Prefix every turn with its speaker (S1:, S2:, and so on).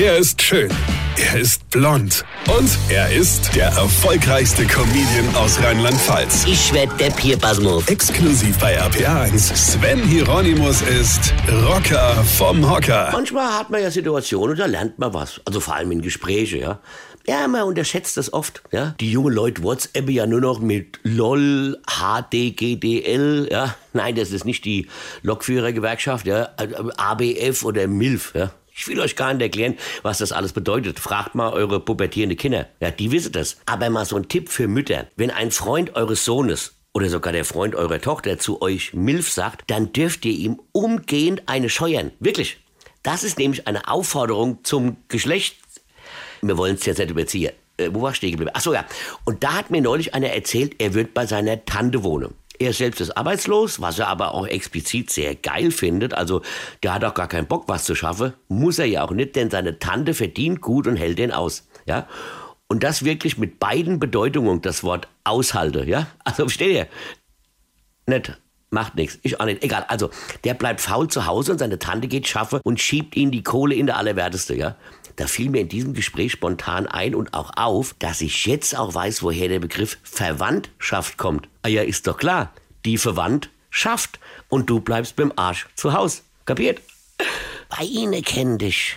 S1: Er ist schön. Er ist blond. Und er ist der erfolgreichste Comedian aus Rheinland-Pfalz.
S2: Ich werd der Pierpasmus.
S1: Exklusiv bei RPA1. Sven Hieronymus ist Rocker vom Hocker.
S2: Manchmal hat man ja Situationen, da lernt man was. Also vor allem in Gespräche, ja. Ja, man unterschätzt das oft, ja. Die jungen Leute WhatsApp ja nur noch mit LOL, HDGDL, ja. Nein, das ist nicht die Lokführergewerkschaft, ja. ABF oder MILF, ja. Ich will euch gar nicht erklären, was das alles bedeutet. Fragt mal eure pubertierende Kinder. Ja, die wissen das. Aber mal so ein Tipp für Mütter. Wenn ein Freund eures Sohnes oder sogar der Freund eurer Tochter zu euch Milf sagt, dann dürft ihr ihm umgehend eine scheuern. Wirklich. Das ist nämlich eine Aufforderung zum Geschlecht. Wir wollen es jetzt nicht überziehen. Äh, wo war ich stehen geblieben? Ach so, ja. Und da hat mir neulich einer erzählt, er wird bei seiner Tante wohnen. Er selbst ist arbeitslos, was er aber auch explizit sehr geil findet. Also, der hat auch gar keinen Bock, was zu schaffen. Muss er ja auch nicht, denn seine Tante verdient gut und hält den aus. Ja? Und das wirklich mit beiden Bedeutungen, das Wort aushalte. Ja? Also, versteht ihr? Nicht. Macht nichts. Ich auch nicht. Egal. Also, der bleibt faul zu Hause und seine Tante geht schaffen und schiebt ihm die Kohle in der Allerwerteste, ja? Da fiel mir in diesem Gespräch spontan ein und auch auf, dass ich jetzt auch weiß, woher der Begriff Verwandtschaft kommt. Ah ja, ist doch klar. Die Verwandtschaft. Und du bleibst beim Arsch zu Haus. Kapiert? Weine kenn dich.